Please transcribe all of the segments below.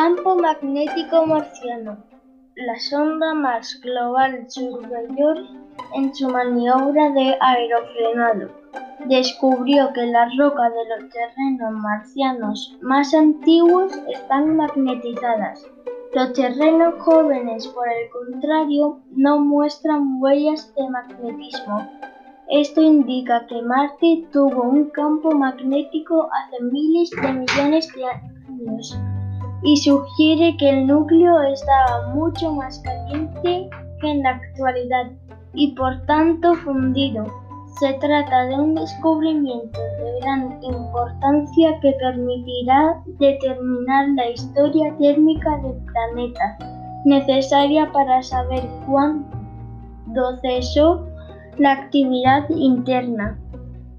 Campo magnético marciano. La sonda Mars Global Surveyor, en su maniobra de aerofrenado, descubrió que las rocas de los terrenos marcianos más antiguos están magnetizadas. Los terrenos jóvenes, por el contrario, no muestran huellas de magnetismo. Esto indica que Marte tuvo un campo magnético hace miles de millones de años y sugiere que el núcleo estaba mucho más caliente que en la actualidad y por tanto fundido. Se trata de un descubrimiento de gran importancia que permitirá determinar la historia térmica del planeta, necesaria para saber cuándo cesó la actividad interna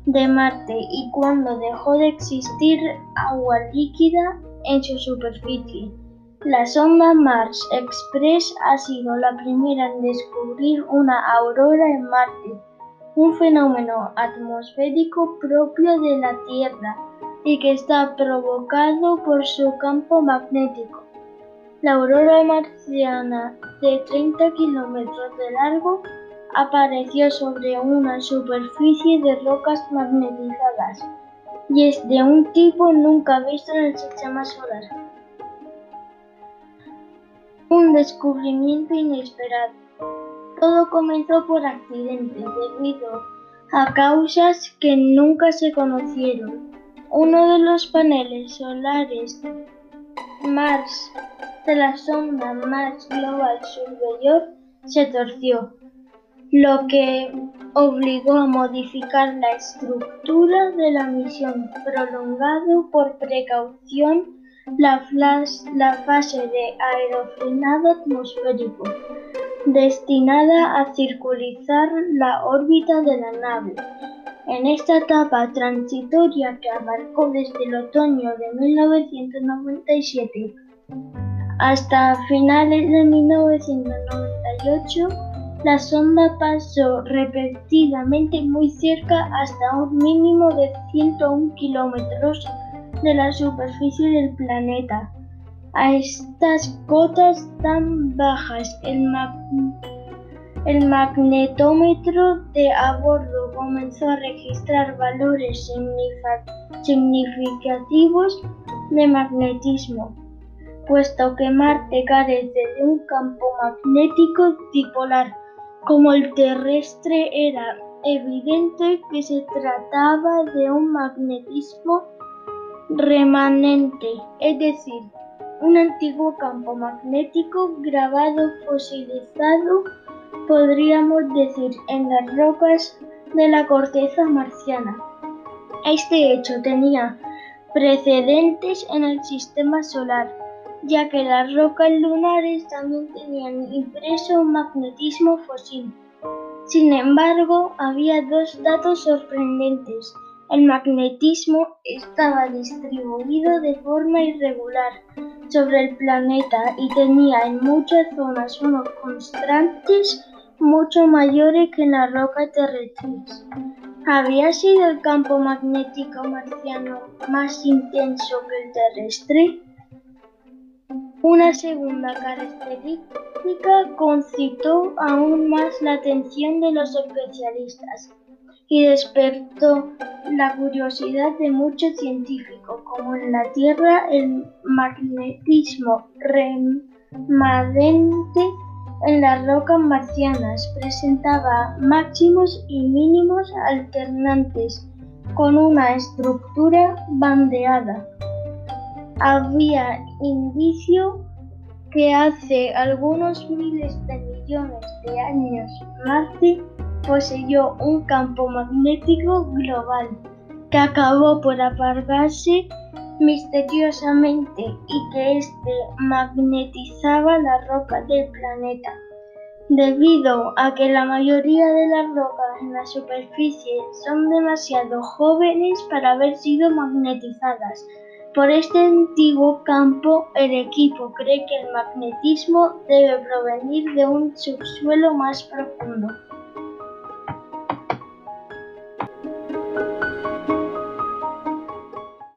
de Marte y cuándo dejó de existir agua líquida en su superficie. La sonda Mars Express ha sido la primera en descubrir una aurora en Marte, un fenómeno atmosférico propio de la Tierra y que está provocado por su campo magnético. La aurora marciana de 30 kilómetros de largo apareció sobre una superficie de rocas magnetizadas y es de un tipo nunca visto en el sistema solar un descubrimiento inesperado. Todo comenzó por accidente debido a causas que nunca se conocieron. Uno de los paneles solares Mars de la sonda Mars Global Surveyor se torció, lo que obligó a modificar la estructura de la misión, prolongado por precaución la, fase de aerofrenado atmosférico, destinada a circularizar la órbita de la nave. En esta etapa transitoria que abarcó desde el otoño de 1997 hasta finales de 1998, la sonda pasó repetidamente muy cerca hasta un mínimo de 101 kilómetros de la superficie del planeta. A estas cotas tan bajas, el, magnetómetro de a bordo comenzó a registrar valores significativos de magnetismo, puesto que Marte carece de un campo magnético dipolar como el terrestre era evidente que se trataba de un magnetismo remanente, es decir, un antiguo campo magnético grabado fosilizado, podríamos decir, en las rocas de la corteza marciana. Este hecho tenía precedentes en el sistema solar, ya que las rocas lunares también tenían impreso un magnetismo fósil. Sin embargo, había dos datos sorprendentes el magnetismo estaba distribuido de forma irregular sobre el planeta y tenía en muchas zonas unos constantes mucho mayores que en las rocas terrestres. ¿Había sido el campo magnético marciano más intenso que el terrestre? Una segunda característica concitó aún más la atención de los especialistas y despertó la curiosidad de muchos científicos. Como en la Tierra, el magnetismo remanente en las rocas marcianas presentaba máximos y mínimos alternantes con una estructura bandeada. Había indicio que hace algunos miles de millones de años Marte poseyó un campo magnético global que acabó por apagarse misteriosamente y que éste magnetizaba la roca del planeta. Debido a que la mayoría de las rocas en la superficie son demasiado jóvenes para haber sido magnetizadas por este antiguo campo, el equipo cree que el magnetismo debe provenir de un subsuelo más profundo.